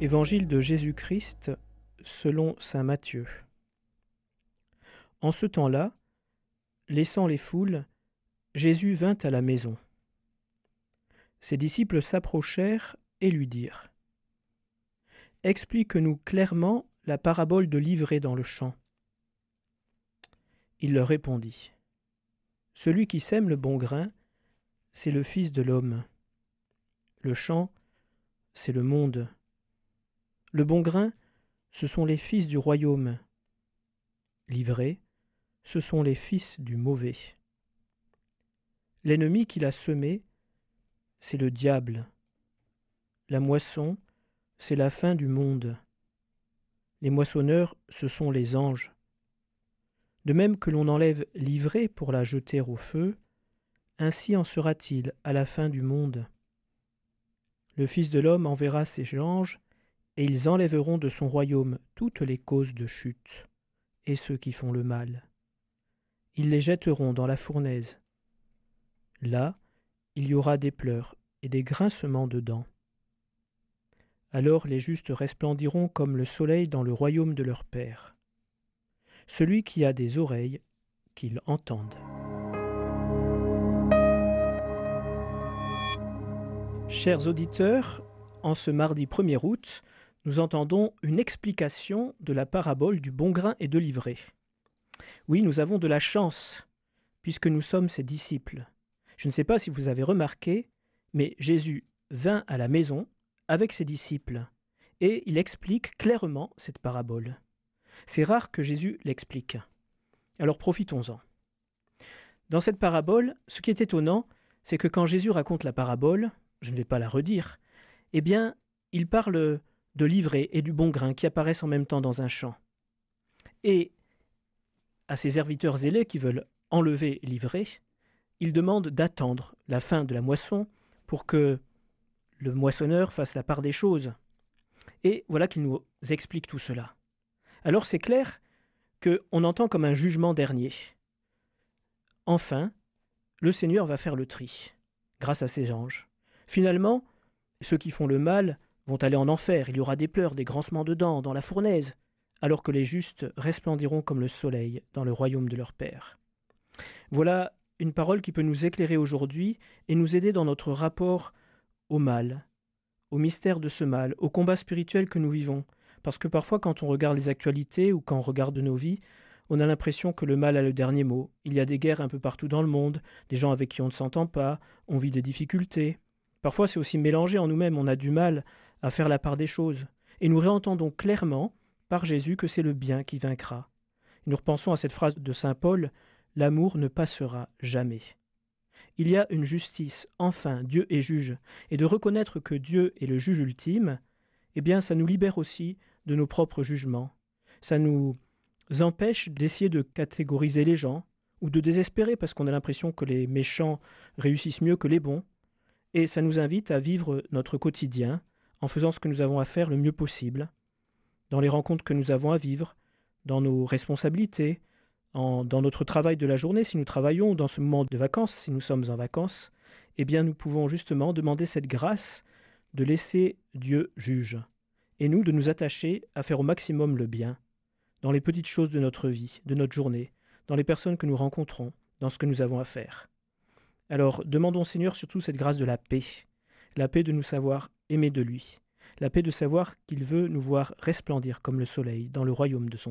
Évangile de Jésus-Christ selon Saint Matthieu. En ce temps-là, laissant les foules, Jésus vint à la maison. Ses disciples s'approchèrent et lui dirent Explique-nous clairement la parabole de l'ivraie dans le champ. Il leur répondit Celui qui sème le bon grain, c'est le Fils de l'homme. Le champ, c'est le monde. Le bon grain, ce sont les fils du royaume. L'ivraie, ce sont les fils du mauvais. L'ennemi qui l'a semé, c'est le diable. La moisson, c'est la fin du monde. Les moissonneurs, ce sont les anges. De même que l'on enlève l'ivraie pour la jeter au feu, ainsi en sera-t-il à la fin du monde. Le Fils de l'homme enverra ses anges, et ils enlèveront de son royaume toutes les causes de chute, et ceux qui font le mal. Ils les jetteront dans la fournaise. Là, il y aura des pleurs et des grincements de dents. Alors les justes resplendiront comme le soleil dans le royaume de leur Père. Celui qui a des oreilles, qu'il entende. Chers auditeurs, en ce mardi 1er août, nous entendons une explication de la parabole du bon grain et de l'ivraie. Oui, nous avons de la chance, puisque nous sommes ses disciples. Je ne sais pas si vous avez remarqué, mais Jésus vint à la maison avec ses disciples, et il explique clairement cette parabole. C'est rare que Jésus l'explique. Alors profitons-en. Dans cette parabole, ce qui est étonnant, c'est que quand Jésus raconte la parabole, je ne vais pas la redire, eh bien, il parle de l'ivraie et du bon grain qui apparaissent en même temps dans un champ. Et à ses serviteurs zélés qui veulent enlever l'ivraie, il demande d'attendre la fin de la moisson pour que le moissonneur fasse la part des choses. Et voilà qu'il nous explique tout cela. Alors c'est clair qu'on entend comme un jugement dernier. Enfin, le Seigneur va faire le tri, grâce à ses anges. Finalement, ceux qui font le mal vont aller en enfer, il y aura des pleurs, des grincements de dents dans la fournaise, alors que les justes resplendiront comme le soleil dans le royaume de leur Père. Voilà une parole qui peut nous éclairer aujourd'hui et nous aider dans notre rapport au mal, au mystère de ce mal, au combat spirituel que nous vivons, parce que parfois quand on regarde les actualités ou quand on regarde nos vies, on a l'impression que le mal a le dernier mot. Il y a des guerres un peu partout dans le monde, des gens avec qui on ne s'entend pas, on vit des difficultés. Parfois c'est aussi mélangé en nous-mêmes, on a du mal à faire la part des choses. Et nous réentendons clairement par Jésus que c'est le bien qui vaincra. Nous repensons à cette phrase de Saint Paul L'amour ne passera jamais. Il y a une justice, enfin Dieu est juge, et de reconnaître que Dieu est le juge ultime, eh bien ça nous libère aussi de nos propres jugements. Ça nous empêche d'essayer de catégoriser les gens, ou de désespérer parce qu'on a l'impression que les méchants réussissent mieux que les bons, et ça nous invite à vivre notre quotidien en faisant ce que nous avons à faire le mieux possible, dans les rencontres que nous avons à vivre, dans nos responsabilités, dans notre travail de la journée si nous travaillons, dans ce moment de vacances si nous sommes en vacances, eh bien nous pouvons justement demander cette grâce de laisser Dieu juge, et nous de nous attacher à faire au maximum le bien, dans les petites choses de notre vie, de notre journée, dans les personnes que nous rencontrons, dans ce que nous avons à faire. Alors demandons Seigneur surtout cette grâce de la paix, la paix de nous savoir aimer de lui, la paix de savoir qu'il veut nous voir resplendir comme le soleil dans le royaume de son